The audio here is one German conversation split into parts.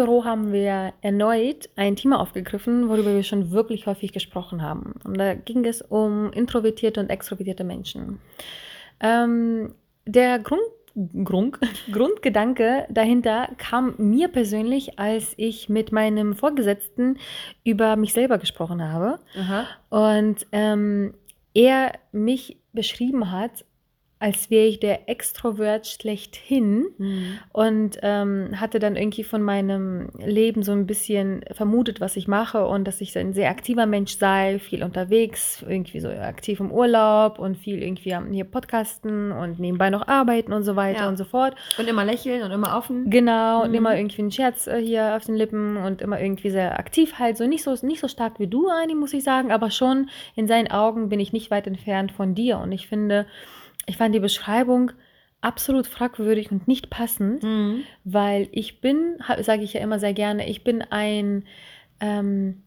Büro haben wir erneut ein Thema aufgegriffen, worüber wir schon wirklich häufig gesprochen haben. Und da ging es um introvertierte und extrovertierte Menschen. Ähm, der Grund, Grund, Grundgedanke dahinter kam mir persönlich, als ich mit meinem Vorgesetzten über mich selber gesprochen habe. Aha. Und ähm, er mich beschrieben hat als wäre ich der Extrovert schlechthin Mhm. und ähm, hatte dann irgendwie von meinem Leben so ein bisschen vermutet, was ich mache und dass ich ein sehr aktiver Mensch sei, viel unterwegs, irgendwie so aktiv im Urlaub und viel irgendwie am hier Podcasten und nebenbei noch arbeiten und so weiter Ja. und so fort. Und immer lächeln und immer offen. Genau, und Mhm. immer irgendwie einen Scherz äh, hier auf den Lippen und immer irgendwie sehr aktiv halt. So nicht so, nicht so stark wie du, Ani, muss ich sagen, aber schon in seinen Augen bin ich nicht weit entfernt von dir. Und ich finde, ich fand die Beschreibung absolut fragwürdig und nicht passend, Mhm. weil ich bin, sage ich ja immer sehr gerne, ich bin ein, ähm,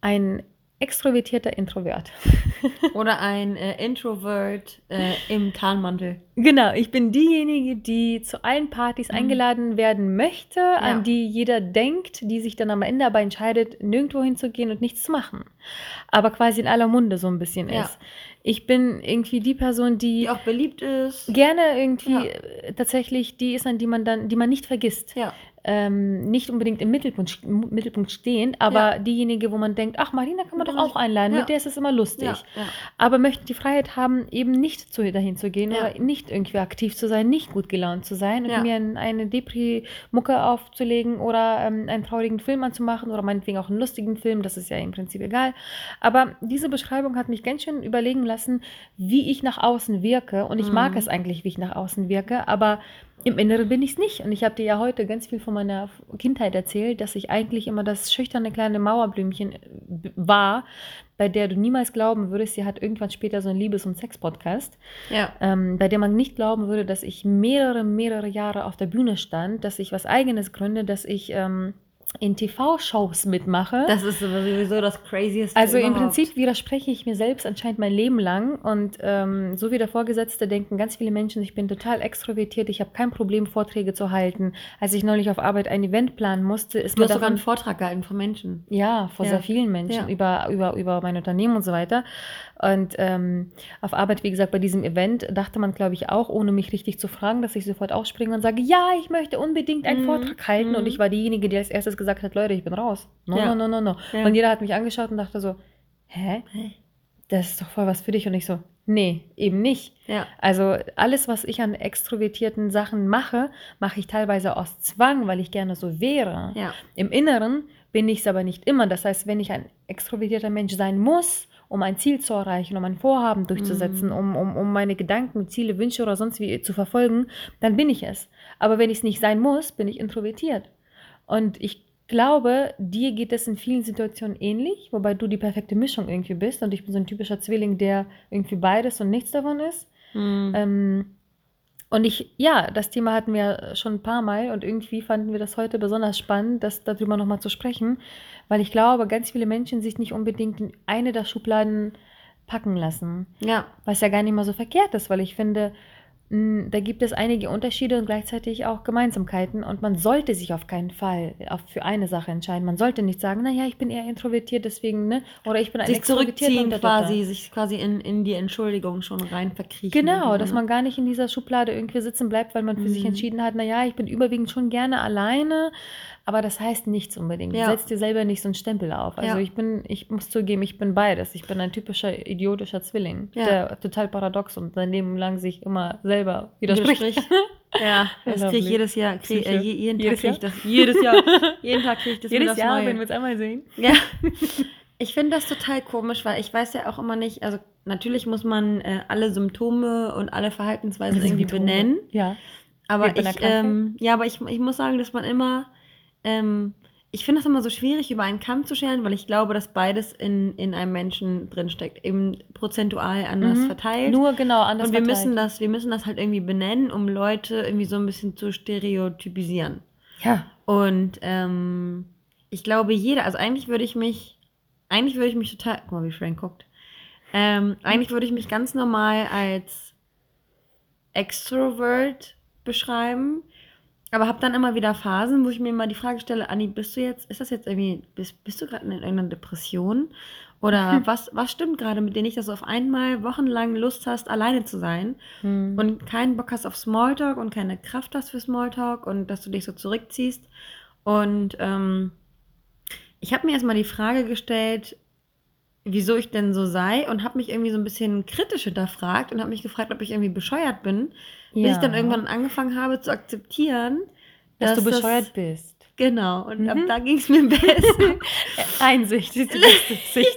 ein extrovertierter Introvert. Oder ein äh, Introvert äh, im Tarnmantel. Genau, ich bin diejenige, die zu allen Partys eingeladen werden möchte, an die jeder denkt, die sich dann am Ende aber entscheidet, nirgendwo hinzugehen und nichts zu machen. Aber quasi in aller Munde so ein bisschen Ja. ist. Ich bin irgendwie die Person, die, Die auch beliebt ist. gerne irgendwie Ja. äh, tatsächlich die ist, an die man dann, die man nicht vergisst. Ja. Ähm, nicht unbedingt im Mittelpunkt, Mittelpunkt stehen, aber Ja. diejenige, wo man denkt, ach, Marina kann man doch man auch einladen, Ja. mit der ist es immer lustig Ja. aber möchten die Freiheit haben, eben nicht zu, dahin zu gehen oder nicht irgendwie aktiv zu sein, nicht gut gelaunt zu sein und mir ein, eine Depri-Mucke aufzulegen oder ähm, einen traurigen Film anzumachen oder meinetwegen auch einen lustigen Film, das ist ja im Prinzip egal. Aber diese Beschreibung hat mich ganz schön überlegen lassen, wie ich nach außen wirke und ich mag Mhm. es eigentlich, wie ich nach außen wirke, aber im Inneren bin ich es nicht. Und ich habe dir ja heute ganz viel von meiner Kindheit erzählt, dass ich eigentlich immer das schüchterne kleine Mauerblümchen äh, war, bei der du niemals glauben würdest, sie hat irgendwann später so einen Liebes- und Sex-Podcast, ja. ähm, bei der man nicht glauben würde, dass ich mehrere, mehrere Jahre auf der Bühne stand, dass ich was Eigenes gründe, dass ich ähm, in TV-Shows mitmache. Das ist sowieso das Crazieste. Also im überhaupt. Prinzip widerspreche ich mir selbst anscheinend mein Leben lang und ähm, so wie der Vorgesetzte denken ganz viele Menschen, ich bin total extrovertiert, ich habe kein Problem, Vorträge zu halten. Als ich neulich auf Arbeit ein Event planen musste, ist Du mir hast sogar einen Vortrag gehalten von Menschen. ja, vor Ja. sehr vielen Menschen Ja. über, über, über mein Unternehmen und so weiter. Und ähm, auf Arbeit, wie gesagt, bei diesem Event dachte man, glaube ich, auch, ohne mich richtig zu fragen, dass ich sofort aufspringe und sage, ja, ich möchte unbedingt einen Mhm. Vortrag halten. Und Mhm. ich war diejenige, die als erstes gesagt hat, Leute, ich bin raus. No, Ja. no, no, no, no. Ja. Und jeder hat mich angeschaut und dachte so, hä? Das ist doch voll was für dich. Und ich so, nee, eben nicht. Ja. Also alles, was ich an extrovertierten Sachen mache, mache ich teilweise aus Zwang, weil ich gerne so wäre. Ja. Im Inneren bin ich es aber nicht immer. Das heißt, wenn ich ein extrovertierter Mensch sein muss, um ein Ziel zu erreichen, um ein Vorhaben durchzusetzen, um, um, um meine Gedanken, Ziele, Wünsche oder sonst wie zu verfolgen, dann bin ich es. Aber wenn ich es nicht sein muss, bin ich introvertiert. Und ich glaube, dir geht es in vielen Situationen ähnlich, wobei du die perfekte Mischung irgendwie bist. Und ich bin so ein typischer Zwilling, der irgendwie beides und nichts davon ist. Mhm. Ähm, und ich, ja, das Thema hatten wir schon ein paar Mal und irgendwie fanden wir das heute besonders spannend, das darüber nochmal zu sprechen, weil ich glaube, ganz viele Menschen sich nicht unbedingt in eine der Schubladen packen lassen, ja. was ja gar nicht mal so verkehrt ist, weil ich finde, da gibt es einige Unterschiede und gleichzeitig auch Gemeinsamkeiten und man sollte sich auf keinen Fall auf, für eine Sache entscheiden. Man sollte nicht sagen, naja, ich bin eher introvertiert, deswegen, ne, oder ich bin ein Sich zurückziehen quasi, sich quasi in, in die Entschuldigung schon rein verkriechen. Genau, oder dass so, man gar nicht in dieser Schublade irgendwie sitzen bleibt, weil man für sich Mhm. entschieden hat, naja, ich bin überwiegend schon gerne alleine, aber das heißt nichts unbedingt. Ja. Setz dir selber nicht so einen Stempel auf. Also Ja. ich bin, ich muss zugeben, ich bin beides. Ich bin ein typischer idiotischer Zwilling, Ja. der total paradox und sein Leben lang sich immer selber widerspricht. Ja, das kriege ich jedes Jahr. Krieg, äh, jeden Jedes Tag kriege ich das. Jedes Jahr. jeden Tag kriege ich das Jedes Jahr, Neue. wenn wir es einmal sehen. Ja. Ich finde das total komisch, weil ich weiß ja auch immer nicht, also natürlich muss man äh, alle Symptome und alle Verhaltensweisen irgendwie benennen. Ja. Aber ich, ähm, ja, aber ich, ich muss sagen, dass man immer ähm, ich finde das immer so schwierig, über einen Kamm zu scheren, weil ich glaube, dass beides in, in einem Menschen drinsteckt, eben prozentual anders Mhm. verteilt. Nur genau anders und wir verteilt. müssen das, wir müssen das halt irgendwie benennen, um Leute irgendwie so ein bisschen zu stereotypisieren. Ja. Und ähm, ich glaube, jeder, also eigentlich würde ich mich, eigentlich würde ich mich total, guck mal, wie Frank guckt. Ähm, eigentlich würde ich mich ganz normal als Extrovert beschreiben, aber habe dann immer wieder Phasen, wo ich mir immer die Frage stelle, Anni, bist du jetzt, ist das jetzt irgendwie, bist, bist du gerade in irgendeiner Depression? Oder was, was stimmt gerade mit dir nicht, dass du auf einmal wochenlang Lust hast, alleine zu sein? Hm. und keinen Bock hast auf Smalltalk und keine Kraft hast für Smalltalk und dass du dich so zurückziehst. Und ähm, ich habe mir erstmal die Frage gestellt, wieso ich denn so sei und habe mich irgendwie so ein bisschen kritisch hinterfragt und habe mich gefragt, ob ich irgendwie bescheuert bin, bis ich dann Ja. irgendwann angefangen habe zu akzeptieren, dass, du das- bescheuert bist. Genau, und ab Mhm. da ging es mir besser. Einsicht ist die beste Sicht.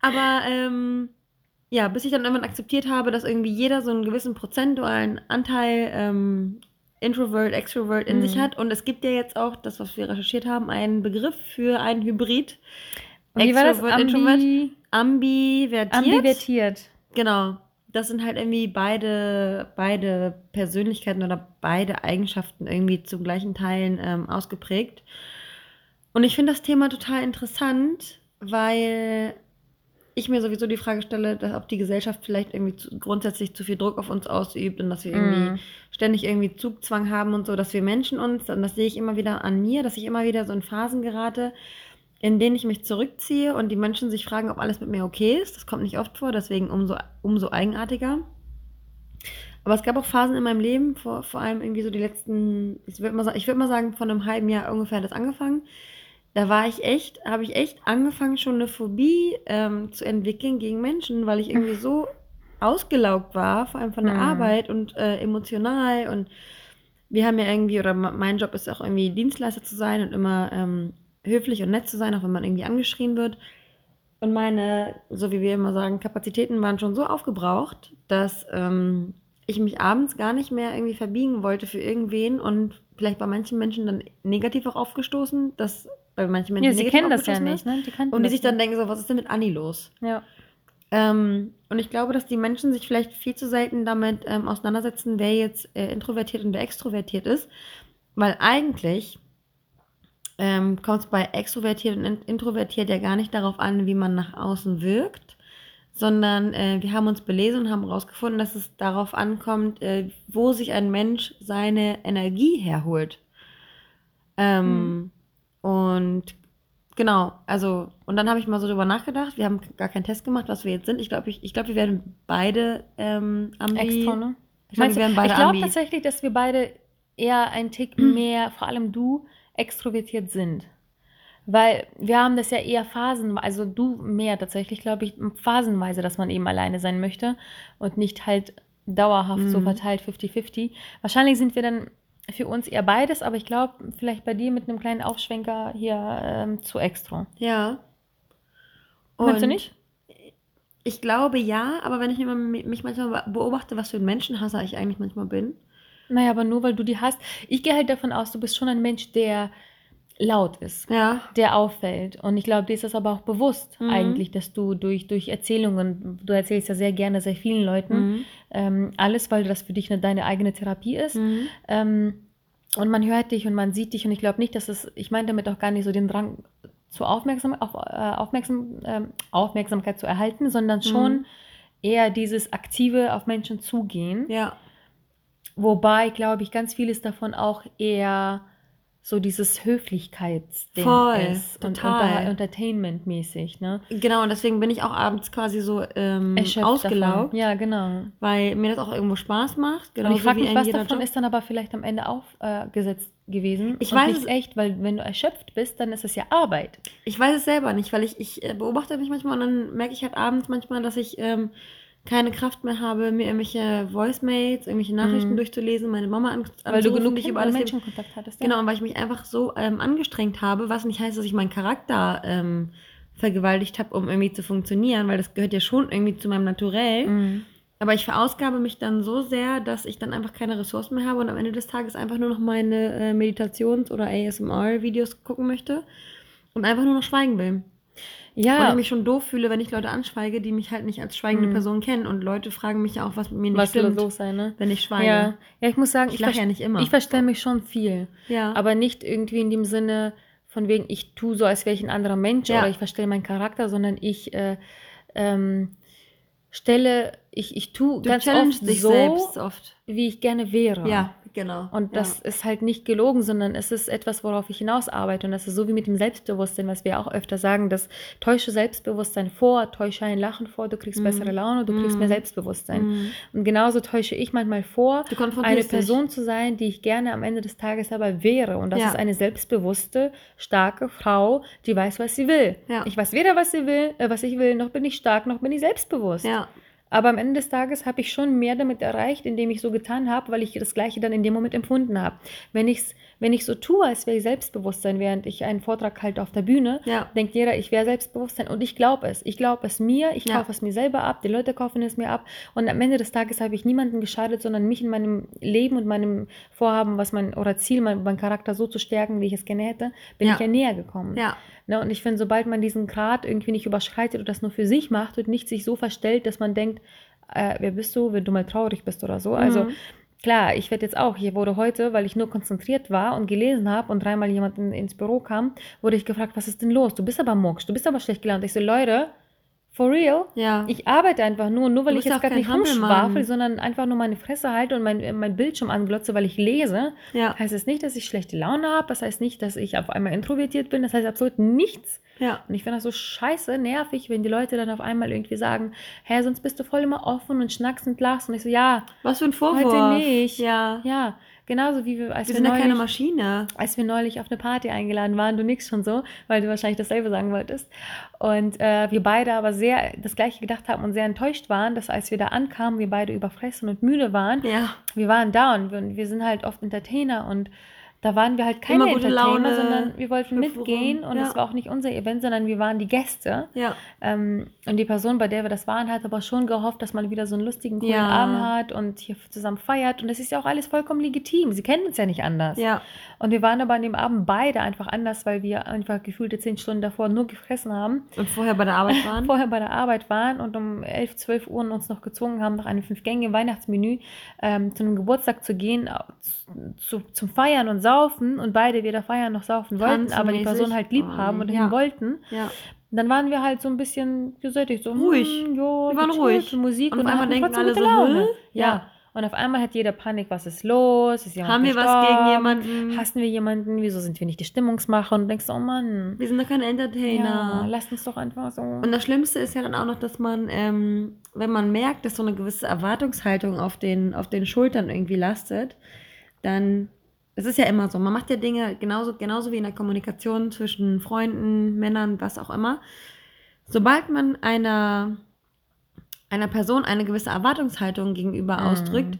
Aber ähm, ja, bis ich dann irgendwann akzeptiert habe, dass irgendwie jeder so einen gewissen prozentualen Anteil ähm, Introvert, Extrovert in Mhm. sich hat. Und es gibt ja jetzt auch, das, was wir recherchiert haben, einen Begriff für einen Hybrid. Und wie war das? Ambi Ambivertiert. ambivertiert. Genau. Das sind halt irgendwie beide, beide Persönlichkeiten oder beide Eigenschaften irgendwie zu gleichen Teilen ähm, ausgeprägt. Und ich finde das Thema total interessant, weil ich mir sowieso die Frage stelle, dass ob die Gesellschaft vielleicht irgendwie zu, grundsätzlich zu viel Druck auf uns ausübt und dass wir irgendwie Mhm. ständig irgendwie Zugzwang haben und so, dass wir Menschen uns, und das sehe ich immer wieder an mir, dass ich immer wieder so in Phasen gerate, in denen ich mich zurückziehe und die Menschen sich fragen, ob alles mit mir okay ist. Das kommt nicht oft vor, deswegen umso, umso eigenartiger. Aber es gab auch Phasen in meinem Leben, vor, vor allem irgendwie so die letzten, ich würde mal, ich würd mal sagen, von einem halben Jahr ungefähr hat das angefangen. Da war ich echt, habe ich echt angefangen, schon eine Phobie ähm, zu entwickeln gegen Menschen, weil ich irgendwie so ausgelaugt war, vor allem von der Mhm. Arbeit und äh, emotional. Und wir haben ja irgendwie, oder me- mein Job ist auch irgendwie Dienstleister zu sein und immer ähm, höflich und nett zu sein, auch wenn man irgendwie angeschrien wird. Und meine, so wie wir immer sagen, Kapazitäten waren schon so aufgebraucht, dass ähm, ich mich abends gar nicht mehr irgendwie verbiegen wollte für irgendwen und vielleicht bei manchen Menschen dann negativ auch aufgestoßen, dass bei manchen Menschen Ja, sie kennen das ja nicht, ne? Die Und die sich dann denken so, was ist denn mit Anni los? Ja. Ähm, und ich glaube, dass die Menschen sich vielleicht viel zu selten damit ähm, auseinandersetzen, wer jetzt äh, introvertiert und wer extrovertiert ist. Weil eigentlich ähm, kommt es bei extrovertiert und in- introvertiert ja gar nicht darauf an, wie man nach außen wirkt, sondern äh, wir haben uns belesen und haben herausgefunden, dass es darauf ankommt, äh, wo sich ein Mensch seine Energie herholt. Ähm, Und genau, also, und dann habe ich mal so drüber nachgedacht. Wir haben gar keinen Test gemacht, was wir jetzt sind. Ich glaube, ich, ich glaub, wir werden beide ähm, Ambi. Extra, ne? Ich glaube, Ambi. tatsächlich, dass wir beide eher ein Tick mehr, vor allem du, extrovertiert sind. Weil wir haben das ja eher phasenweise, also du mehr tatsächlich, glaube ich, phasenweise, dass man eben alleine sein möchte und nicht halt dauerhaft so Mhm. verteilt 50-50. Wahrscheinlich sind wir dann für uns eher beides, aber ich glaube, vielleicht bei dir mit einem kleinen Aufschwenker hier ähm, zu extra. Ja. Meinst du Und nicht? Ich glaube ja, aber wenn ich mich manchmal beobachte, was für ein Menschenhasser ich eigentlich manchmal bin. Naja, aber nur weil du die hast. Ich gehe halt davon aus, du bist schon ein Mensch, der laut ist. Ja. der auffällt. Und ich glaube, dir ist das aber auch bewusst Mhm. eigentlich, dass du durch, durch Erzählungen, du erzählst ja sehr gerne sehr vielen Leuten Mhm. ähm, alles, weil das für dich eine, deine eigene Therapie ist. Mhm. Ähm, und man hört dich und man sieht dich und ich glaube nicht, dass es, ich meine damit auch gar nicht so den Drang zur Aufmerksam, auf, äh, Aufmerksam, ähm, Aufmerksamkeit zu erhalten, sondern schon Mhm. eher dieses aktive auf Menschen zugehen. Ja. Wobei, glaube ich, ganz vieles davon auch eher so dieses Höflichkeitsding Voll, ist und total. unter, Entertainment-mäßig, ne? Genau, und deswegen bin ich auch abends quasi so ähm, Erschöpft ausgelaugt, davon. Ja, genau. weil mir das auch irgendwo Spaß macht. Genau und ich frage mich, was davon Job. ist dann aber vielleicht am Ende aufgesetzt gewesen. Ich und weiß es- echt, weil wenn du erschöpft bist, dann ist es ja Arbeit. Ich weiß es selber nicht, weil ich, ich äh, beobachte mich manchmal und dann merke ich halt abends manchmal, dass ich ähm, keine Kraft mehr habe, mir irgendwelche Voicemails, irgendwelche Nachrichten Mhm. durchzulesen, meine Mama an, Weil du anzurufen, genug nicht über alles. Menschenkontakt hattest. ja. Genau, und weil ich mich einfach so ähm, angestrengt habe, was nicht heißt, dass ich meinen Charakter ähm, vergewaltigt habe, um irgendwie zu funktionieren, weil das gehört ja schon irgendwie zu meinem Naturell. Mhm. Aber ich verausgabe mich dann so sehr, dass ich dann einfach keine Ressourcen mehr habe und am Ende des Tages einfach nur noch meine äh, Meditations- oder ASMR-Videos gucken möchte und einfach nur noch schweigen will. Und Ja, ich mich schon doof fühle, wenn ich Leute anschweige, die mich halt nicht als schweigende Mhm. Person kennen. Und Leute fragen mich ja auch, was mit mir nicht was stimmt, los sein, ne? wenn ich schweige. Ja. ja, ich muss sagen, Ich ich, lache ja nicht immer. ich verstelle mich schon viel. Ja. Aber nicht irgendwie in dem Sinne von wegen, ich tue so, als wäre ich ein anderer Mensch Ja. oder ich verstelle meinen Charakter, sondern ich äh, ähm, stelle, ich, ich tue du ganz oft dich so, selbst oft. wie ich gerne wäre. Ja, genau. Und ja. das ist halt nicht gelogen, sondern es ist etwas, worauf ich hinaus arbeite. Und das ist so wie mit dem Selbstbewusstsein, was wir auch öfter sagen, dass täusche Selbstbewusstsein vor, täusche ein Lachen vor, du kriegst Mhm. bessere Laune, du kriegst Mhm. mehr Selbstbewusstsein. Mhm. Und genauso täusche ich manchmal vor, eine dich. Person zu sein, die ich gerne am Ende des Tages aber wäre. Und das Ja. ist eine selbstbewusste, starke Frau, die weiß, was sie will. Ja. Ich weiß weder, was sie will, äh, was ich will, noch bin ich stark, noch bin ich selbstbewusst. Ja, Aber am Ende des Tages habe ich schon mehr damit erreicht, indem ich so getan habe, weil ich das Gleiche dann in dem Moment empfunden habe. Wenn, ich's, wenn ich so tue, als wäre ich Selbstbewusstsein, während ich einen Vortrag halte auf der Bühne, ja. denkt jeder, ich wäre Selbstbewusstsein und ich glaube es. Ich glaube es mir, ich Ja. kaufe es mir selber ab, die Leute kaufen es mir ab und am Ende des Tages habe ich niemanden geschadet, sondern mich in meinem Leben und meinem Vorhaben, was mein oder Ziel, mein, mein Charakter so zu stärken, wie ich es gerne hätte, bin Ja. ich ja näher gekommen. Ja, Ne, und ich finde, sobald man diesen Grad irgendwie nicht überschreitet oder das nur für sich macht und nicht sich so verstellt, dass man denkt, äh, wer bist du, wenn du mal traurig bist oder so. Also Mhm. Klar, ich werde jetzt auch, hier wurde heute, weil ich nur konzentriert war und gelesen habe und dreimal jemand in, ins Büro kam, wurde ich gefragt, was ist denn los? Du bist aber mucksch, du bist aber schlecht gelaunt. Ich so, Leute, for real? ja. Ich arbeite einfach nur, nur weil ich jetzt gerade nicht rumschwafel, sondern einfach nur meine Fresse halte und mein, mein Bildschirm anglotze, weil ich lese. ja, Heißt es nicht, dass ich schlechte Laune habe, das heißt nicht, dass ich auf einmal introvertiert bin, das heißt absolut nichts. ja. Und ich finde das so scheiße nervig, wenn die Leute dann auf einmal irgendwie sagen, hä, sonst bist du voll immer offen und schnackst und lachst. Und ich so, ja, Was für ein Vorwurf. Heute nicht. Ja. ja, genauso wie wir, als Wir wir, sind ja keine neulich, Maschine. als wir neulich auf eine Party eingeladen waren, du nix schon so, weil du wahrscheinlich dasselbe sagen wolltest. Und äh, wir beide aber sehr das Gleiche gedacht haben und sehr enttäuscht waren, dass als wir da ankamen, wir beide überfressen und müde waren. Ja. Wir waren da und wir, wir sind halt oft Entertainer und da waren wir halt keine Entertainer, Laune, sondern wir wollten mitgehen und ja. es war auch nicht unser Event, sondern wir waren die Gäste. Ja. Ähm, und die Person, bei der wir das waren, hat aber schon gehofft, dass man wieder so einen lustigen, coolen Ja. Abend hat und hier zusammen feiert. Und das ist ja auch alles vollkommen legitim. Sie kennen uns ja nicht anders. Ja. Und wir waren aber an dem Abend beide einfach anders, weil wir einfach gefühlte zehn Stunden davor nur gefressen haben, Und vorher bei der Arbeit waren. vorher bei der Arbeit waren und um 11, 12 Uhr uns noch gezwungen haben, nach einem Fünf-Gänge-Weihnachtsmenü ähm, zu einem Geburtstag zu gehen, au- zu, zum Feiern und Saufen und beide weder feiern noch saufen wollten, aber die. Person halt lieb haben und ja. wollten. Ja. Dann waren wir halt so ein bisschen gesättigt, so Ruhig. hm, jo, Wir waren ruhig. Musik Und und, auf einmal denken alle so, Laune. Ja. Ja. Und auf einmal hat jeder Panik, was ist los? Ist Haben wir was gegen jemanden? Hassen wir jemanden? Wieso sind wir nicht die Stimmungsmacher? Und du denkst, oh Mann, Wir sind doch keine ja, Entertainer. lasst uns doch einfach so. Und das Schlimmste ist ja dann auch noch, dass man, ähm, wenn man merkt, dass so eine gewisse Erwartungshaltung auf den, auf den Schultern irgendwie lastet, dann, es ist ja immer so, man macht ja Dinge genauso, genauso wie in der Kommunikation zwischen Freunden, Männern, was auch immer. Sobald man einer, einer Person eine gewisse Erwartungshaltung gegenüber Mhm. ausdrückt,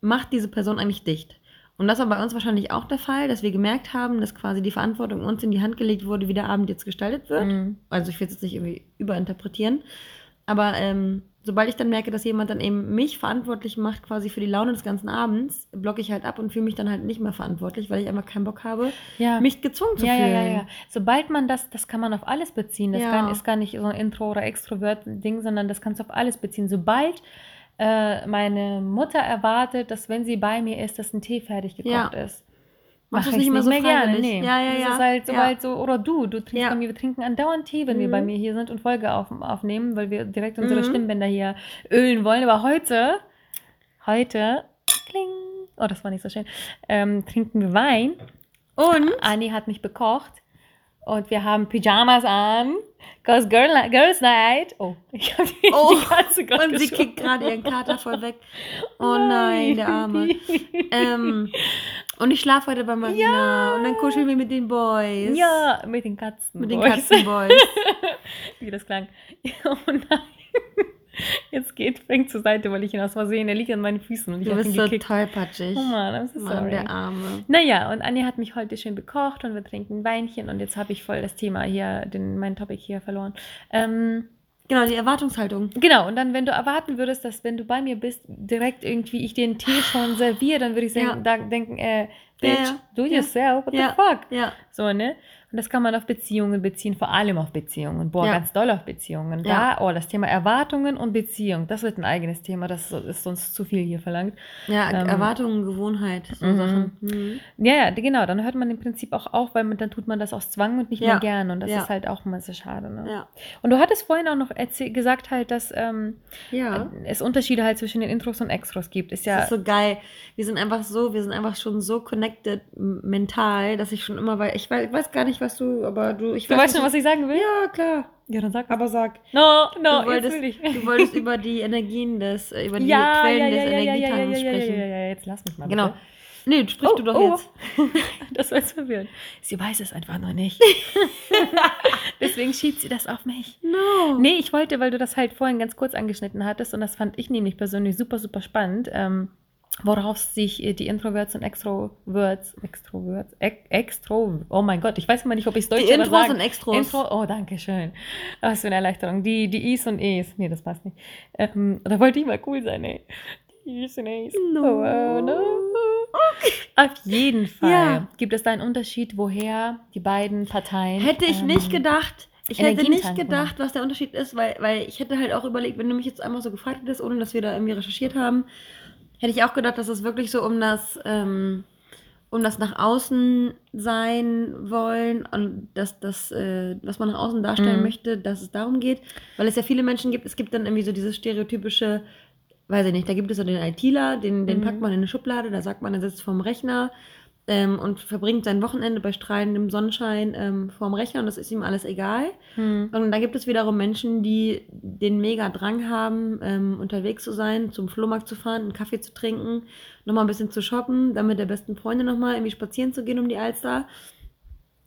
macht diese Person eigentlich dicht. Und das war bei uns wahrscheinlich auch der Fall, dass wir gemerkt haben, dass quasi die Verantwortung uns in die Hand gelegt wurde, wie der Abend jetzt gestaltet wird. Mhm. Also ich will es jetzt nicht irgendwie überinterpretieren. Aber ähm, sobald ich dann merke, dass jemand dann eben mich verantwortlich macht, quasi für die Laune des ganzen Abends, blocke ich halt ab und fühle mich dann halt nicht mehr verantwortlich, weil ich einfach keinen Bock habe, ja. mich gezwungen zu ja, ja, fühlen. ja, ja. Sobald man das, das kann man auf alles beziehen. Das Ja. kann, ist gar nicht so ein Intro- oder Extrovert-Ding, sondern das kannst du auf alles beziehen. Sobald äh, meine Mutter erwartet, dass wenn sie bei mir ist, dass ein Tee fertig gekocht Ja. ist. Machst Mach du's nicht ich immer so mehr gerne. Nee. Ja, ja, das ja. ist halt Ja. sobald so, oder du, du trinkst Ja. bei mir, wir trinken andauernd Tee, wenn wir Mhm. bei mir hier sind und Folge auf, aufnehmen, weil wir direkt unsere Mhm. Stimmbänder hier ölen wollen. Aber heute, heute, kling, oh, das war nicht so schön, ähm, trinken wir Wein. Und Anni hat mich bekocht und wir haben Pyjamas an. Cause Girl, Girls Night. Oh, ich habe die, Oh, die Katze gerade Und sie geschoben. kickt gerade ihren Kater voll weg. Oh nein, der Arme. Ähm, und ich schlafe heute bei Marina. Und dann kuscheln wir mit den Boys. ja, mit den Katzen. Mit den Boys. Katzenboys. Wie das klang. Oh nein. Jetzt geht Frank zur Seite, weil ich ihn aus Versehen, er liegt an meinen Füßen und ich Du habe ihn bist so gekickt. tollpatschig. Oh Mann, I'm so Mann, sorry. der Arme. Naja, und Anja hat mich heute schön bekocht und wir trinken Weinchen und jetzt habe ich voll das Thema hier, den, mein Topic hier verloren. Ähm, Genau, die Erwartungshaltung. Genau, und dann, wenn du erwarten würdest, dass wenn du bei mir bist, direkt irgendwie ich den Tee schon serviere, dann würde ich sagen, Ja. da, denken, äh, Bitch, Ja, ja. do yourself, what the fuck? Ja. So, ne? Und das kann man auf Beziehungen beziehen, vor allem auf Beziehungen. Boah, Ja. ganz doll auf Beziehungen. Da, oh, das Thema Erwartungen und Beziehung, das wird ein eigenes Thema, das ist sonst zu viel hier verlangt. Ja, Ähm, Erwartungen, Gewohnheit, so mhm. Sachen. Mhm. Ja, ja, genau, dann hört man im Prinzip auch auf, weil man, dann tut man das aus Zwang und nicht Ja. mehr gern. Und das Ja. ist halt auch immer sehr schade. Ne? Ja. Und du hattest vorhin auch noch gesagt halt, dass ähm, Ja. es Unterschiede halt zwischen den Intros und Extros gibt. Ist ja, Das ist so geil. Wir sind einfach so, wir sind einfach schon so connected mental, dass ich schon immer weiß, ich weiß gar nicht, was du, aber du, ich du weißt schon, was ich sagen will? Ja, klar. Ja, dann sag Aber sag. No, no, du, wolltest, du wolltest über die Energien des, äh, über die ja, Quellen ja, ja, des ja, ja, ja, ja, ja, ja, sprechen. ja, ja, jetzt lass mich mal. Genau. Bitte. Nee, sprich Oh, du doch oh. jetzt. Das war jetzt verwirrend. Sie weiß es einfach noch nicht. Deswegen schiebt sie das auf mich. No. Nee, ich wollte, weil du das halt vorhin ganz kurz angeschnitten hattest und das fand ich nämlich persönlich super, super spannend, ähm, worauf sich äh, die Introverts und Extroverts, Extroverts, Ex- Extro, oh mein Gott, ich weiß immer nicht, ob ich es deutsch Die Intros sagen. und Extros. Intro, oh, danke schön. Was für eine Erleichterung. Die, die Is und Es. Nee, das passt nicht. Ähm, da wollte ich mal cool sein, ey. Die Is und Es. No. Oh, no. Auf jeden Fall Ja. gibt es da einen Unterschied, woher die beiden Parteien. Hätte ich ähm, nicht gedacht. Ich hätte nicht gedacht, was der Unterschied ist, weil, weil ich hätte halt auch überlegt, wenn du mich jetzt einmal so gefragt hättest, ohne dass wir da irgendwie recherchiert haben, hätte ich auch gedacht, dass es wirklich so um das, ähm, um das nach außen sein wollen und das, das äh, was man nach außen darstellen Mhm. möchte, dass es darum geht. Weil es ja viele Menschen gibt, es gibt dann irgendwie so dieses stereotypische, weiß ich nicht, da gibt es so den ITler, den, den Mhm. packt man in eine Schublade, da sagt man, er sitzt vorm Rechner ähm, und verbringt sein Wochenende bei strahlendem Sonnenschein ähm, vorm Rechner und das ist ihm alles egal. Hm. Und da gibt es wiederum Menschen, die den mega Drang haben, ähm, unterwegs zu sein, zum Flohmarkt zu fahren, einen Kaffee zu trinken, nochmal ein bisschen zu shoppen, dann mit der besten Freundin nochmal irgendwie spazieren zu gehen um die Alster.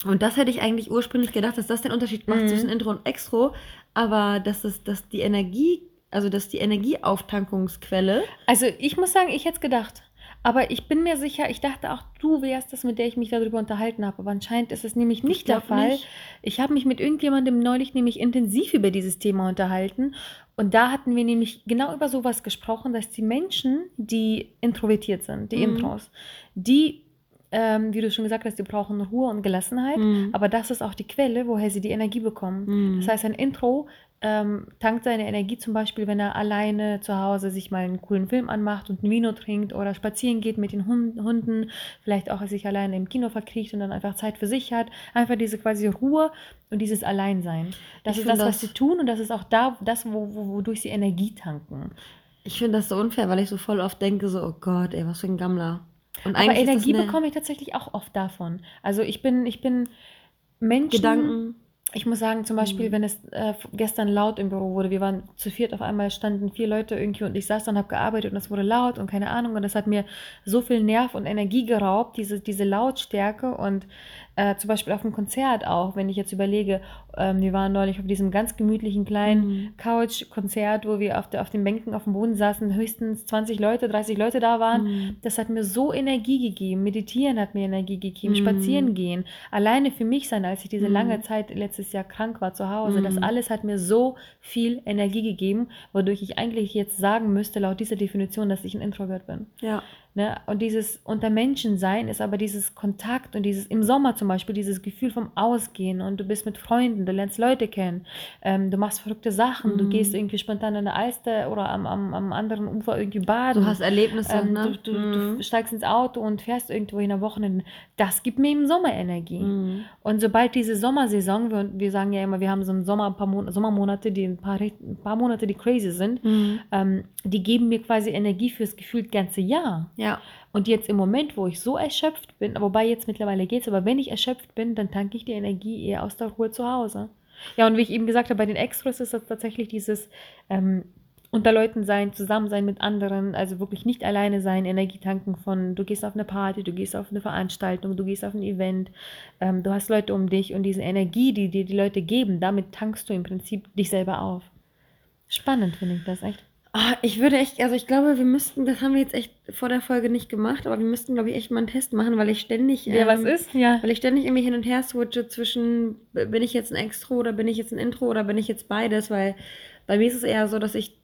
Und das hätte ich eigentlich ursprünglich gedacht, dass das den Unterschied macht Mhm. zwischen Intro und Extro, aber dass es, dass die Energie, also dass die Energieauftankungsquelle, Also ich muss sagen, ich hätte es gedacht. Aber ich bin mir sicher, ich dachte auch, du wärst das, mit der ich mich darüber unterhalten habe. Aber anscheinend ist es nämlich nicht der Fall. nicht. Ich habe mich mit irgendjemandem neulich nämlich intensiv über dieses Thema unterhalten. Und da hatten wir nämlich genau über sowas gesprochen, dass die Menschen, die introvertiert sind, die Mhm. Intros, die, ähm, wie du schon gesagt hast, die brauchen Ruhe und Gelassenheit. Mhm. Aber das ist auch die Quelle, woher sie die Energie bekommen. Mhm. Das heißt, ein Intro ähm, tankt seine Energie zum Beispiel, wenn er alleine zu Hause sich mal einen coolen Film anmacht und ein Vino trinkt oder spazieren geht mit den Hund Hunden, vielleicht auch sich alleine im Kino verkriecht und dann einfach Zeit für sich hat. Einfach diese quasi Ruhe und dieses Alleinsein. Das Ich ist das, find was das- sie tun und das ist auch da, das, wo, wo, wodurch sie Energie tanken. ich finde das so unfair, weil ich so voll oft denke, so, oh Gott, ey, was für ein Gammler. Und Aber das Energie bekomme ich tatsächlich auch oft davon. Also ich bin, ich bin Menschen. Gedanken. Ich muss sagen, zum Beispiel, Mhm. wenn es äh, gestern laut im Büro wurde, wir waren zu viert, auf einmal standen vier Leute irgendwie und ich saß dann, habe gearbeitet und es wurde laut und keine Ahnung und das hat mir so viel Nerv und Energie geraubt, diese, diese Lautstärke und äh, zum Beispiel auf dem Konzert auch, wenn ich jetzt überlege, ähm, wir waren neulich auf diesem ganz gemütlichen kleinen Mhm. Couch-Konzert, wo wir auf, der, auf den Bänken auf dem Boden saßen, höchstens 20 Leute, 30 Leute da waren. Mhm. Das hat mir so Energie gegeben. Meditieren hat mir Energie gegeben. Mhm. Spazieren gehen. Alleine für mich sein, als ich diese Mhm. lange Zeit letztes Jahr krank war zu Hause. Das Mhm. alles hat mir so viel Energie gegeben, wodurch ich eigentlich jetzt sagen müsste, laut dieser Definition, dass ich ein Introvert bin. Ja. Ne? Und dieses unter Menschen sein ist aber dieses Kontakt und dieses im Sommer zum Beispiel, dieses Gefühl vom Ausgehen und du bist mit Freunden, du lernst Leute kennen, ähm, du machst verrückte Sachen, du Mhm. gehst irgendwie spontan an der Alster oder am, am, am anderen Ufer irgendwie baden. Du hast Erlebnisse, Ähm, ne? du, du, Mhm. du steigst ins Auto und fährst irgendwo hin am Wochenende. Das gibt mir im Sommer Energie. Mhm. Und sobald diese Sommersaison, wir, wir sagen ja immer, wir haben so im Sommer ein paar Mon Sommermonate, die ein paar, ein paar Monate, die crazy sind, Mhm. ähm, die geben mir quasi Energie fürs gefühlt ganze Jahr. Ja. Und jetzt im Moment, wo ich so erschöpft bin, wobei jetzt mittlerweile geht's, aber wenn ich erschöpft bin, dann tanke ich die Energie eher aus der Ruhe zu Hause. Ja, und wie ich eben gesagt habe, bei den Extras ist das tatsächlich dieses ähm, unter sein, zusammen sein mit anderen, also wirklich nicht alleine sein, Energie tanken von, du gehst auf eine Party, du gehst auf eine Veranstaltung, du gehst auf ein Event, ähm, du hast Leute um dich und diese Energie, die dir die Leute geben, damit tankst du im Prinzip dich selber auf. Spannend finde ich das echt. Ah, ich würde echt, also ich glaube, wir müssten, das haben wir jetzt echt vor der Folge nicht gemacht, aber wir müssten, glaube ich, echt mal einen Test machen, weil ich ständig. Ja, was ähm, ist? Ja. Weil ich ständig irgendwie hin und her switche zwischen, bin ich jetzt ein Extro oder bin ich jetzt ein Intro oder bin ich jetzt beides, weil Bei mir ist es eher so, dass ich,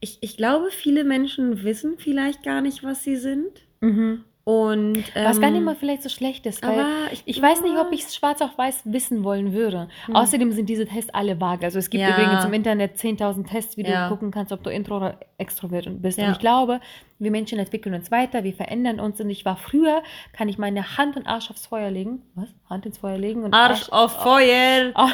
ich, ich glaube, viele Menschen wissen vielleicht gar nicht, was sie sind. Mhm. Und, Was gar nicht ähm, mal vielleicht so schlecht ist, weil aber ich, ich weiß nicht, ob ich es schwarz auf weiß wissen wollen würde. Hm. Außerdem sind diese Tests alle vage. Also es gibt Ja. übrigens im Internet 10.000 Tests, wie Ja. du gucken kannst, ob du Intro oder Extrovert bist. Ja. Und ich glaube, wir Menschen entwickeln uns weiter, wir verändern uns. Und ich war früher, kann ich meine Hand und Arsch aufs Feuer legen. Was? Hand ins Feuer legen und Arsch auf Feuer. Oh.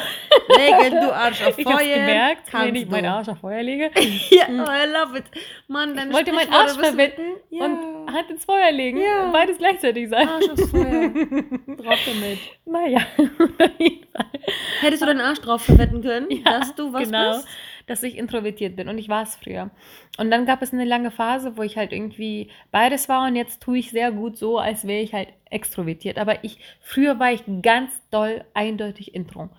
Legen du Arsch auf Ich Feuer. hab's gemerkt, wenn ich meinen. Arsch auf Feuer lege. Ja, oh, I love it. Mann, deine Ich wollte meinen Arsch verwetten Ja. und Hand ins Feuer legen. Ja. Beides gleichzeitig sein. Arsch aufs Feuer. Drauf damit. Naja, auf jeden Fall. Hättest du deinen Arsch drauf verwetten können, Ja, dass du was genau, bist? dass ich introvertiert bin und ich war es früher. Und dann gab es eine lange Phase, wo ich halt irgendwie beides war und jetzt tue ich sehr gut so, als wäre ich halt extrovertiert. Aber ich früher war ich ganz doll eindeutig intro.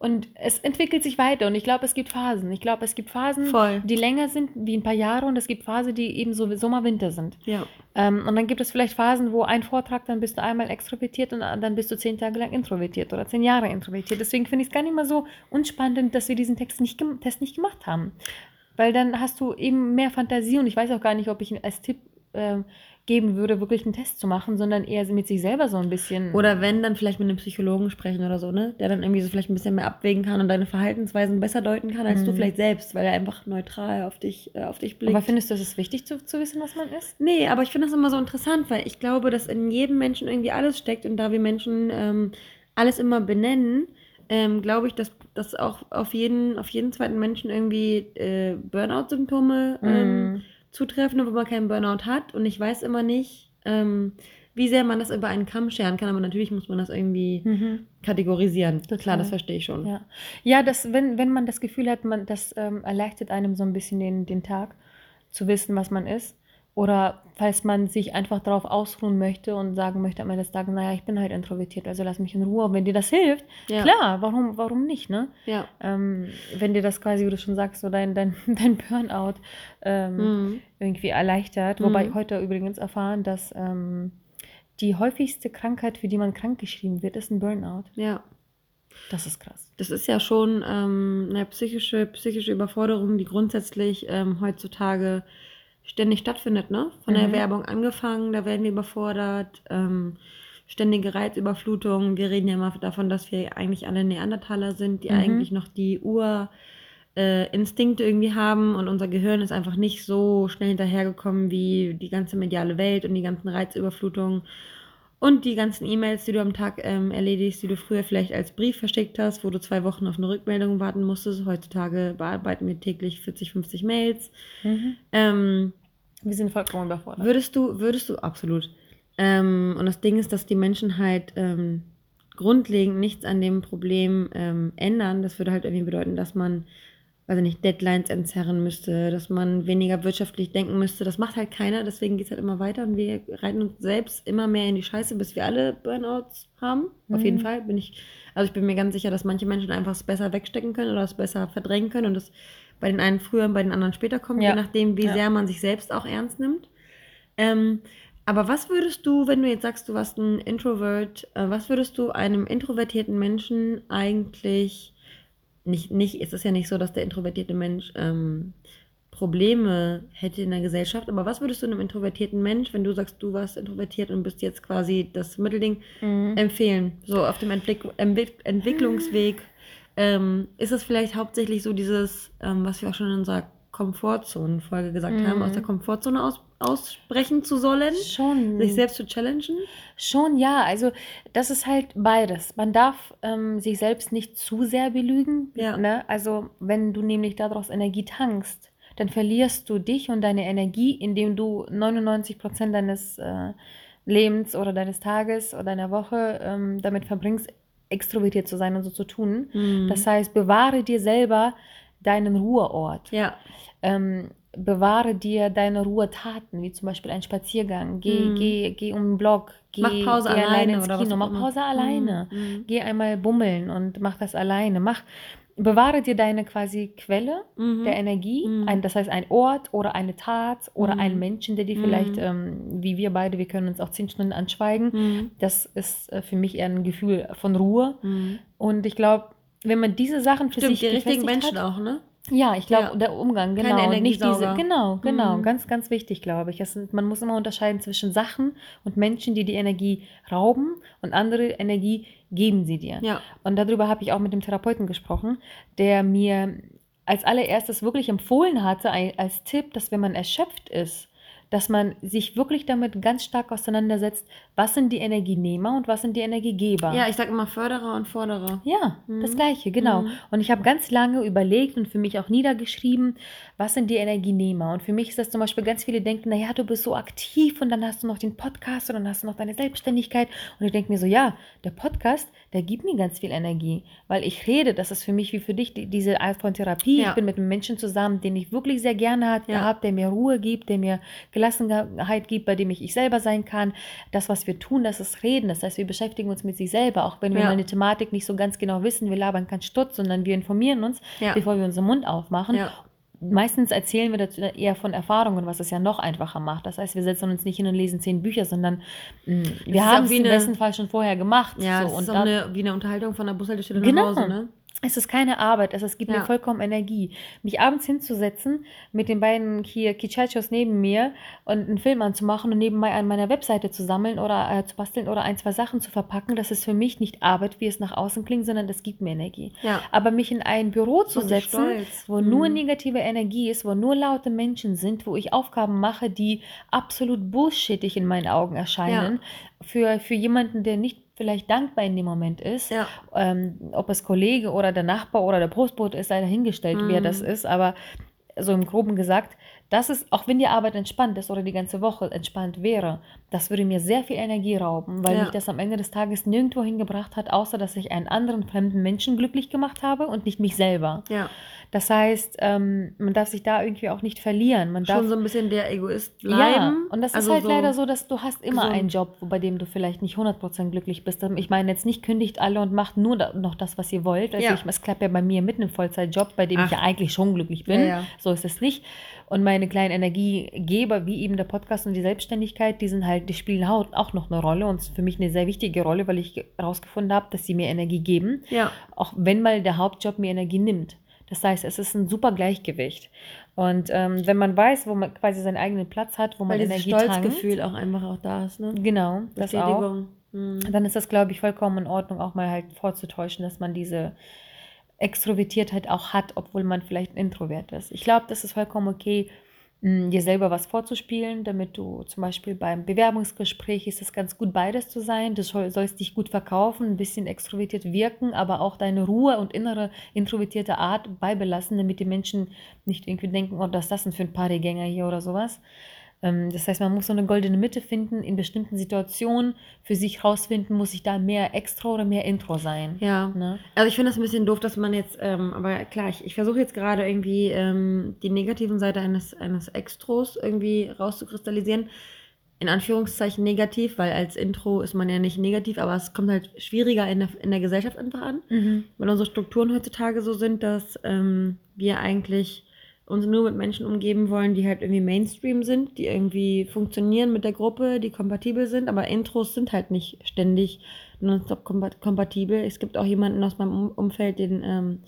Und es entwickelt sich weiter und ich glaube, es gibt Phasen. Ich glaube, es gibt Phasen, Voll. die länger sind wie ein paar Jahre und es gibt Phasen, die eben so Sommer, Winter sind. Ja. Ähm, und dann gibt es vielleicht Phasen, wo ein Vortrag, dann bist du einmal extrovertiert und dann bist du zehn Tage lang introvertiert oder zehn Jahre introvertiert. Deswegen finde ich es gar nicht mal so unspannend, dass wir diesen Text nicht Test nicht gemacht haben. Weil dann hast du eben mehr Fantasie und ich weiß auch gar nicht, ob ich als Tipp ähm, geben würde, wirklich einen Test zu machen, sondern eher mit sich selber so ein bisschen. Oder wenn, dann vielleicht mit einem Psychologen sprechen oder so, ne? Der dann irgendwie so vielleicht ein bisschen mehr abwägen kann und deine Verhaltensweisen besser deuten kann als du Mhm. vielleicht selbst, weil er einfach neutral auf dich, äh, auf dich blickt. Aber findest du, es wichtig zu, zu wissen, was man ist? Nee, aber ich finde das immer so interessant, weil ich glaube, dass in jedem Menschen irgendwie alles steckt und da wir Menschen ähm, alles immer benennen, ähm, glaube ich, dass, dass auch auf jeden, auf jeden zweiten Menschen irgendwie äh, Burnout-Symptome ähm, Mm. Zutreffen, obwohl man keinen Burnout hat. Und ich weiß immer nicht, ähm, wie sehr man das über einen Kamm scheren kann, aber natürlich muss man das irgendwie Mhm. kategorisieren. Total. Klar, das verstehe ich schon. Ja, ja das, wenn, wenn man das Gefühl hat, man, das ähm, erleichtert einem so ein bisschen den, den Tag, zu wissen, was man ist. Oder falls man sich einfach darauf ausruhen möchte und sagen möchte am Ende des Tages, naja, ich bin halt introvertiert, also lass mich in Ruhe. Und wenn dir das hilft, Ja. klar, warum, warum nicht, ne? Ja. Ähm, wenn dir das quasi, wie du schon sagst, so dein, dein, dein Burnout ähm, Mhm. irgendwie erleichtert. Wobei Mhm. heute übrigens erfahren, dass ähm, die häufigste Krankheit, für die man krankgeschrieben wird, ist ein Burnout. Ja. Das ist krass. Das ist ja schon ähm, eine psychische, psychische Überforderung, die grundsätzlich ähm, heutzutage ständig stattfindet, ne? Von der Mhm. Werbung angefangen, da werden wir überfordert, ähm, ständige Reizüberflutung. Wir reden ja immer davon, dass wir eigentlich alle Neandertaler sind, die Mhm. eigentlich noch die Ur- äh, Instinkte irgendwie haben und unser Gehirn ist einfach nicht so schnell hinterhergekommen wie die ganze mediale Welt und die ganzen Reizüberflutungen und die ganzen E-Mails, die du am Tag ähm, erledigst, die du früher vielleicht als Brief verschickt hast, wo du zwei Wochen auf eine Rückmeldung warten musstest. Heutzutage bearbeiten wir täglich 40, 50 Mails. Ähm, Wir sind vollkommen überfordert. würdest du, würdest du, absolut. Ähm, und das Ding ist, dass die Menschen halt ähm, grundlegend nichts an dem Problem ähm, ändern. Das würde halt irgendwie bedeuten, dass man, weiß ich nicht, Deadlines entzerren müsste, dass man weniger wirtschaftlich denken müsste. Das macht halt keiner, deswegen geht es halt immer weiter und wir reiten uns selbst immer mehr in die Scheiße, bis wir alle Burnouts haben. Auf Mhm. jeden Fall bin ich, also ich bin mir ganz sicher, dass manche Menschen einfach es besser wegstecken können oder es besser verdrängen können und das bei den einen früher und bei den anderen später kommt, Ja. je nachdem, wie Ja. sehr man sich selbst auch ernst nimmt. Ähm, aber was würdest du, wenn du jetzt sagst, du warst ein Introvert, äh, was würdest du einem introvertierten Menschen eigentlich nicht, nicht, es ist ja nicht so, dass der introvertierte Mensch ähm, Probleme hätte in der Gesellschaft, aber was würdest du einem introvertierten Mensch, wenn du sagst, du warst introvertiert und bist jetzt quasi das Mittelding, Mhm. empfehlen? So auf dem Entwick Entwick Entwicklungsweg. Ähm, ist es vielleicht hauptsächlich so dieses, ähm, was wir auch schon unserer Komfortzone-Folge gesagt haben, Mhm. aus der Komfortzone aus aussprechen zu sollen, Schon. sich selbst zu challengen? Schon, ja. Also das ist halt beides. Man darf ähm, sich selbst nicht zu sehr belügen. Ja. Ne? Also wenn du nämlich daraus Energie tankst, dann verlierst du dich und deine Energie, indem du 99 Prozent deines äh, Lebens oder deines Tages oder deiner Woche ähm, damit verbringst, extrovertiert zu sein und so zu tun. Mhm. Das heißt, bewahre dir selber deinen Ruheort. ja, ähm, bewahre dir deine Ruhetaten, wie zum Beispiel ein Spaziergang. Geh, Mhm. geh, geh um den Block. Geh, Mach Pause geh alleine ins Kino. Mach. Pause alleine. Mhm. Geh einmal bummeln und mach das alleine. Mach, bewahre dir deine quasi Quelle Mhm. der Energie. Mhm. Ein, das heißt, ein Ort oder eine Tat oder Mhm. ein Menschen, der dir Mhm. vielleicht, ähm, wie wir beide, wir können uns auch zehn Stunden anschweigen. Mhm. Das ist äh, für mich eher ein Gefühl von Ruhe. Mhm. Und ich glaube, wenn man diese Sachen für Stimmt, sich die richtigen Menschen hat, auch, ne? Ja, ich glaube, Ja. der Umgang, Keine genau. und nicht diese, genau, genau. Mhm. Ganz, ganz wichtig, glaube ich. Sind, man muss immer unterscheiden zwischen Sachen und Menschen, die die Energie rauben und andere Energie geben sie dir. Ja. Und darüber habe ich auch mit dem Therapeuten gesprochen, der mir als allererstes wirklich empfohlen hatte, als Tipp, dass wenn man erschöpft ist, dass man sich wirklich damit ganz stark auseinandersetzt, was sind die Energienehmer und was sind die Energiegeber. Ja, ich sag immer Förderer und Forderer. Ja, Mhm. das gleiche, genau. Mhm. Und ich habe ganz lange überlegt und für mich auch niedergeschrieben, was sind die Energienehmer. Und für mich ist das zum Beispiel, ganz viele denken, naja, du bist so aktiv und dann hast du noch den Podcast und dann hast du noch deine Selbstständigkeit. Und ich denke mir so, ja, der Podcast, der gibt mir ganz viel Energie, weil ich rede, das ist für mich wie für dich die, diese Art von Therapie. Ja. Ich bin mit einem Menschen zusammen, den ich wirklich sehr gerne hat, Ja. habe, der mir Ruhe gibt, der mir Gelassenheit gibt, bei dem ich ich selber sein kann. Das, was wir tun, das ist Reden. Das heißt, wir beschäftigen uns mit sich selber, auch wenn wir Ja. mal eine Thematik nicht so ganz genau wissen. Wir labern keinen Stutz, sondern wir informieren uns, bevor wir unseren Mund aufmachen. Meistens erzählen wir dazu eher von Erfahrungen, was es ja noch einfacher macht. Das heißt, wir setzen uns nicht hin und lesen zehn Bücher, sondern mh, ist wir haben es im besten Fall schon vorher gemacht. Ja, so. das und ist auch da- eine, wie eine Unterhaltung von der Bushaltestelle Genau. nach Hause, ne? Es ist keine Arbeit, es, es gibt Ja. mir vollkommen Energie. Mich abends hinzusetzen, mit den beiden hier Kichachos neben mir und einen Film anzumachen und nebenbei an meiner Webseite zu sammeln oder äh, zu basteln oder ein, zwei Sachen zu verpacken, das ist für mich nicht Arbeit, wie es nach außen klingt, sondern das gibt mir Energie. Ja. Aber mich in ein Büro zu setzen, stolz. wo nur Mhm. negative Energie ist, wo nur laute Menschen sind, wo ich Aufgaben mache, die absolut bullshittig in meinen Augen erscheinen, für, für jemanden, der nicht vielleicht dankbar in dem Moment ist, Ja. ähm, ob es Kollege oder der Nachbar oder der Postbote ist, sei dahingestellt, wer Mhm. das ist, aber so im Groben gesagt, das ist, auch wenn die Arbeit entspannt ist oder die ganze Woche entspannt wäre, das würde mir sehr viel Energie rauben, weil Ja. mich das am Ende des Tages nirgendwo hingebracht hat, außer dass ich einen anderen fremden Menschen glücklich gemacht habe und nicht mich selber. Ja. Das heißt, ähm, man darf sich da irgendwie auch nicht verlieren. Man darf Schon so ein bisschen der Egoist ja, bleiben. und das Also ist halt leider so, dass du hast immer gesund. einen Job, bei dem du vielleicht nicht 100% glücklich bist. Ich meine jetzt nicht, kündigt alle und macht nur noch das, was ihr wollt. Also Ja. ich, es klappt ja bei mir mit einem Vollzeitjob, bei dem ich Ach. ja eigentlich schon glücklich bin. Ja, ja. So ist es nicht. Und meine kleinen Energiegeber, wie eben der Podcast und die Selbstständigkeit, die sind halt, die spielen auch noch eine Rolle und für mich eine sehr wichtige Rolle, weil ich herausgefunden habe, dass sie mir Energie geben Ja. auch wenn mal der Hauptjob mir Energie nimmt. Das heißt, es ist ein super Gleichgewicht. Und ähm, wenn man weiß, wo man quasi seinen eigenen Platz hat, wo man Weil Energie tankt, Stolzgefühl auch einfach auch da ist, ne? genau, das auch. Mhm. dann ist das, glaube ich, vollkommen in Ordnung, auch mal halt vorzutäuschen, dass man diese Extrovertiertheit auch hat, obwohl man vielleicht ein Introvert ist. Ich glaube, das ist vollkommen okay, mh, dir selber was vorzuspielen, damit du zum Beispiel beim Bewerbungsgespräch ist es ganz gut, beides zu sein. Du soll- sollst dich gut verkaufen, ein bisschen extrovertiert wirken, aber auch deine Ruhe und innere introvertierte Art beibelassen, damit die Menschen nicht irgendwie denken, oh, was ist das denn für ein Partygänger hier oder sowas. Ähm, Das heißt, man muss so eine goldene Mitte finden, in bestimmten Situationen für sich rausfinden, muss ich da mehr Extro oder mehr Intro sein. Ja. Ne? Also ich finde das ein bisschen doof, dass man jetzt, ähm, aber klar, ich, ich versuche jetzt gerade irgendwie ähm, die negativen Seite eines, eines Extros irgendwie rauszukristallisieren. In Anführungszeichen negativ, weil als Intro ist man ja nicht negativ, aber es kommt halt schwieriger in der, in der Gesellschaft einfach an. Mhm. weil unsere Strukturen heutzutage so sind, dass ähm, wir eigentlich uns nur mit Menschen umgeben wollen, die halt irgendwie Mainstream sind, die irgendwie funktionieren mit der Gruppe, die kompatibel sind, aber Intros sind halt nicht ständig nonstop kompa- kompatibel. Es gibt auch jemanden aus meinem um Umfeld, den ähm,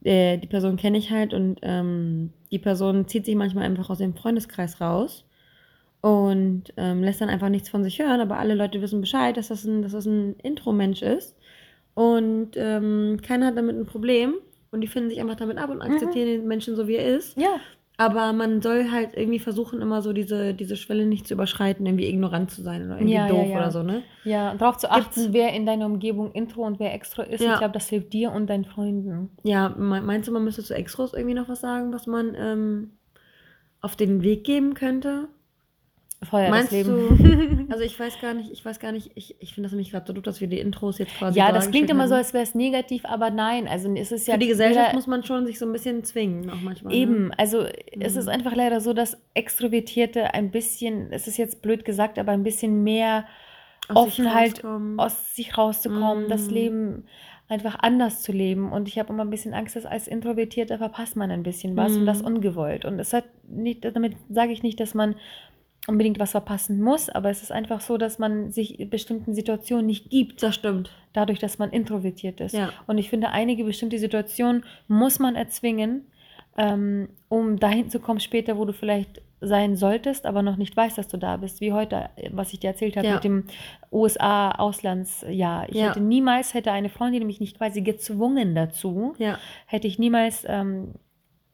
der, die Person kenne ich halt und ähm, die Person zieht sich manchmal einfach aus dem Freundeskreis raus und ähm, lässt dann einfach nichts von sich hören, aber alle Leute wissen Bescheid, dass das ein, dass das ein Intro-Mensch ist. Und ähm, keiner hat damit ein Problem. Und die finden sich einfach damit ab und Mhm. akzeptieren den Menschen so, wie er ist. Ja, Aber man soll halt irgendwie versuchen, immer so diese, diese Schwelle nicht zu überschreiten, irgendwie ignorant zu sein oder irgendwie Ja, ja, doof ja. oder so, ne? ja, darauf zu Gibt's- achten, wer in deiner Umgebung Intro und wer Extro ist. Ja. Ich glaube, das hilft dir und deinen Freunden. Ja, me- meinst du, man müsste zu Extros irgendwie noch was sagen, was man ähm, auf den Weg geben könnte? Feuer Meinst das Leben. du? Also ich weiß gar nicht, ich weiß gar nicht, ich, ich finde das nämlich gerade so doof, dass wir die Intros jetzt quasi. ja, das klingt immer so, haben. als wäre es negativ, aber nein. Also es ist ja Für die Gesellschaft jeder- muss man schon sich so ein bisschen zwingen, auch manchmal. Ne? Eben, also es Mhm. ist einfach leider so, dass Extrovertierte ein bisschen, es ist jetzt blöd gesagt, aber ein bisschen mehr Aus sich offen halt aus sich rauszukommen, das Mhm. Leben einfach anders zu leben. Und ich habe immer ein bisschen Angst, dass als Introvertierter verpasst man ein bisschen was und das Mhm. ungewollt. Und es hat nicht, damit sage ich nicht, dass man unbedingt was verpassen muss, aber es ist einfach so, dass man sich bestimmten Situationen nicht gibt, Das stimmt. dadurch, dass man introvertiert ist. Ja. Und ich finde, einige bestimmte Situationen muss man erzwingen, ähm, um dahin zu kommen später, wo du vielleicht sein solltest, aber noch nicht weißt, dass du da bist. Wie heute, was ich dir erzählt habe Ja. mit dem USA-Auslandsjahr. Ich Ja. hätte niemals, hätte eine Freundin mich nicht quasi gezwungen dazu, Ja. hätte ich niemals ähm,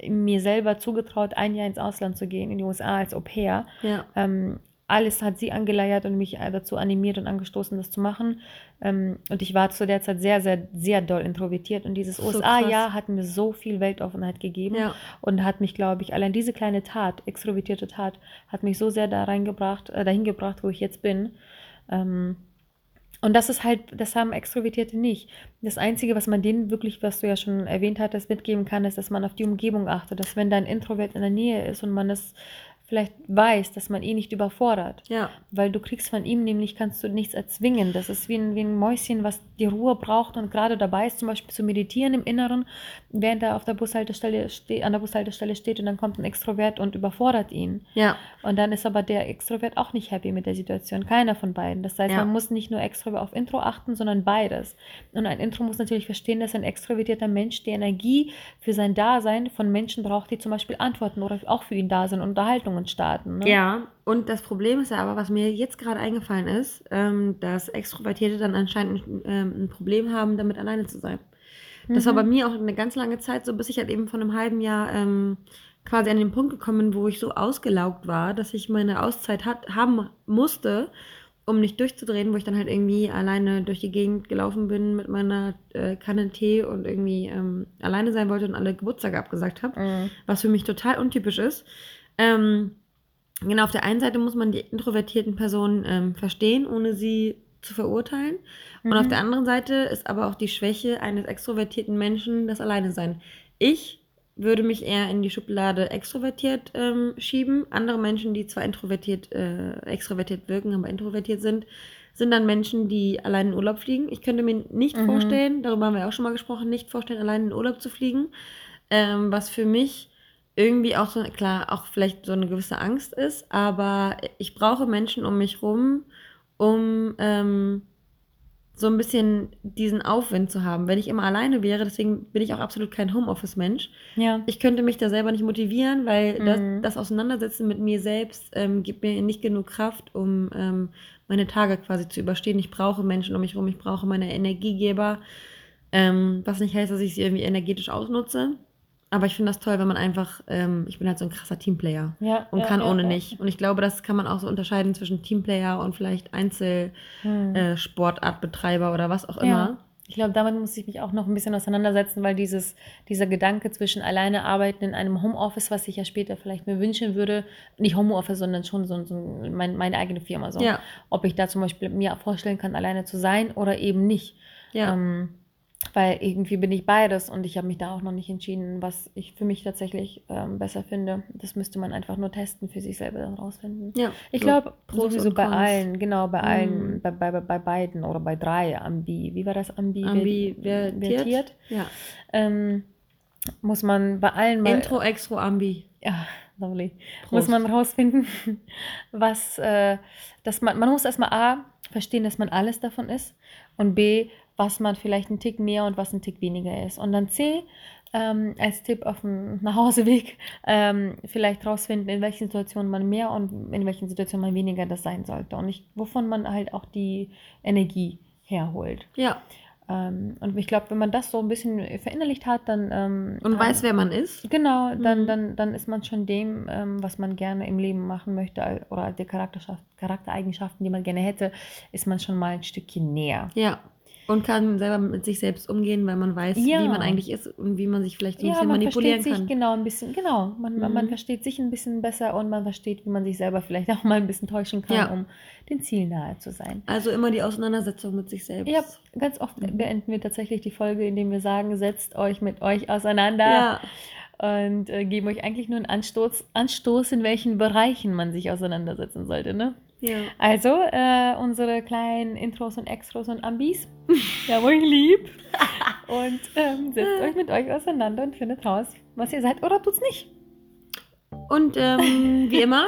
mir selber zugetraut, ein Jahr ins Ausland zu gehen, in die USA als Au pair. Ja. Ähm, alles hat sie angeleiert und mich dazu animiert und angestoßen, das zu machen. Ähm, und ich war zu der Zeit sehr, sehr, sehr doll introvertiert. Und dieses So USA-Jahr hat mir so viel Weltoffenheit gegeben Ja. und hat mich, glaube ich, allein diese kleine Tat, extrovertierte Tat, hat mich so sehr da reingebracht, äh, dahin gebracht, wo ich jetzt bin. Ähm, und das ist halt, das haben Extrovertierte nicht. Das Einzige, was man denen wirklich, was du ja schon erwähnt hattest, mitgeben kann, ist, dass man auf die Umgebung achtet. Dass wenn dein Introvert in der Nähe ist und man es vielleicht weiß, dass man ihn nicht überfordert. Ja. Weil du kriegst von ihm nämlich, kannst du nichts erzwingen. Das ist wie ein, wie ein Mäuschen, was die Ruhe braucht und gerade dabei ist, zum Beispiel zu meditieren im Inneren, während er auf der Bushaltestelle ste an der Bushaltestelle steht und dann kommt ein Extrovert und überfordert ihn. Ja. Und dann ist aber der Extrovert auch nicht happy mit der Situation. Keiner von beiden. Das heißt, Ja. man muss nicht nur Extro auf Intro achten, sondern beides. Und ein Intro muss natürlich verstehen, dass ein extrovertierter Mensch die Energie für sein Dasein von Menschen braucht, die zum Beispiel antworten oder auch für ihn da sind und Unterhaltungen starten. Ne? Ja, und das Problem ist ja aber, was mir jetzt gerade eingefallen ist, ähm, dass Extrovertierte dann anscheinend ähm, ein Problem haben, damit alleine zu sein. Das war bei Mhm. mir auch eine ganz lange Zeit so, bis ich halt eben von einem halben Jahr ähm, quasi an den Punkt gekommen bin, wo ich so ausgelaugt war, dass ich meine Auszeit hat, haben musste, um nicht durchzudrehen, wo ich dann halt irgendwie alleine durch die Gegend gelaufen bin mit meiner äh, Kanne Tee und irgendwie ähm, alleine sein wollte und alle Geburtstage abgesagt habe Mhm. was für mich total untypisch ist. Ähm, genau, auf der einen Seite muss man die introvertierten Personen ähm, verstehen, ohne sie zu verurteilen. Und auf Mhm. der anderen Seite ist aber auch die Schwäche eines extrovertierten Menschen das Alleine sein. Ich würde mich eher in die Schublade extrovertiert ähm, schieben. Andere Menschen, die zwar introvertiert, äh, extrovertiert wirken, aber introvertiert sind, sind dann Menschen, die allein in Urlaub fliegen. Ich könnte mir nicht Mhm. vorstellen, darüber haben wir auch schon mal gesprochen, nicht vorstellen, allein in Urlaub zu fliegen. Ähm, was für mich irgendwie auch so, klar, auch vielleicht so eine gewisse Angst ist, aber ich brauche Menschen um mich rum, um ähm, so ein bisschen diesen Aufwind zu haben. Wenn ich immer alleine wäre, deswegen bin ich auch absolut kein Homeoffice-Mensch. Ja. Ich könnte mich da selber nicht motivieren, weil das, Mhm. das Auseinandersetzen mit mir selbst ähm, gibt mir nicht genug Kraft, um ähm, meine Tage quasi zu überstehen. Ich brauche Menschen um mich herum, ich brauche meine Energiegeber, ähm, was nicht heißt, dass ich sie irgendwie energetisch ausnutze. Aber ich finde das toll, wenn man einfach, ähm, ich bin halt so ein krasser Teamplayer ja. und ja, kann ja, ohne nicht. Und ich glaube, das kann man auch so unterscheiden zwischen Teamplayer und vielleicht Hm. Einzelsportartbetreiber oder was auch immer. Ich glaube, damit muss ich mich auch noch ein bisschen auseinandersetzen, weil dieses, dieser Gedanke zwischen alleine arbeiten in einem Homeoffice, was ich ja später vielleicht mir wünschen würde, nicht Homeoffice, sondern schon so, so mein, meine eigene Firma. So. Ja, Ob ich da zum Beispiel mir vorstellen kann, alleine zu sein oder eben nicht. ja. Ähm, weil irgendwie bin ich beides und ich habe mich da auch noch nicht entschieden, was ich für mich tatsächlich ähm, besser finde. Das müsste man einfach nur testen, für sich selber dann rausfinden. ja. Ich So glaube, sowieso bei Cons. allen, genau, bei allen, Mhm. bei, bei, bei- bei beiden oder bei drei, Ambi, wie war das, Ambi? Ambivertiert. vertiert? Ja. Ähm, muss man bei allen mal, Intro, Extro, Ambi. ja, lovely, Prost. muss man rausfinden, was, äh, dass man, man muss erstmal A, verstehen, dass man alles davon ist und B, was man vielleicht einen Tick mehr und was ein Tick weniger ist. Und dann C, ähm, als Tipp auf dem Nachhauseweg, ähm, vielleicht rausfinden, in welchen Situationen man mehr und in welchen Situationen man weniger das sein sollte. Und ich, wovon man halt auch die Energie herholt. Ja. Ähm, und ich glaube, wenn man das so ein bisschen verinnerlicht hat, dann. Ähm, Und weiß, wer man ist. Genau, dann, Mhm. dann, dann ist man schon dem, ähm, was man gerne im Leben machen möchte, oder der Charakterschaft, Charaktereigenschaften, die man gerne hätte, ist man schon mal ein Stückchen näher. Ja. Und kann selber mit sich selbst umgehen, weil man weiß, Ja. wie man eigentlich ist und wie man sich vielleicht so ein Ja, bisschen man manipulieren versteht sich kann. genau ein bisschen, genau, man, man- man Mhm. versteht sich ein bisschen besser und man versteht, wie man sich selber vielleicht auch mal ein bisschen täuschen kann, Ja. um den Zielen nahe zu sein. Also immer die Auseinandersetzung mit sich selbst. Ja, ganz oft Mhm. beenden wir tatsächlich die Folge, indem wir sagen, setzt euch mit euch auseinander. Und äh, geben euch eigentlich nur einen Anstoß, Anstoß, in welchen Bereichen man sich auseinandersetzen sollte. Ne? Ja. Also, äh, unsere kleinen Intros und Extros und Ambis, wir haben euch lieb und ähm, setzt euch mit euch auseinander und findet raus, was ihr seid oder tut's nicht. Und ähm, wie immer,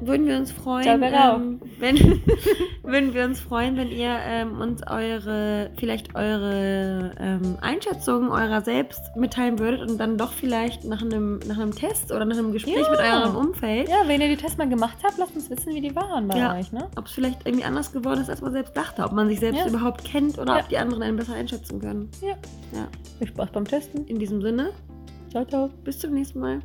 würden wir uns freuen, ähm, wenn, würden wir uns freuen, wenn ihr ähm, uns eure, vielleicht eure ähm, Einschätzung eurer selbst mitteilen würdet und dann doch vielleicht nach einem, nach einem Test oder nach einem Gespräch Ja. mit eurem Umfeld, Ja, wenn ihr die Tests mal gemacht habt, lasst uns wissen, wie die waren bei Ja. euch, ne? ob es vielleicht irgendwie anders geworden ist, als man selbst dachte, ob man sich selbst Ja. überhaupt kennt oder ob die anderen einen besser einschätzen können. Ja. Ja. Viel Spaß beim Testen. In diesem Sinne, Ciao, ciao. bis zum nächsten Mal.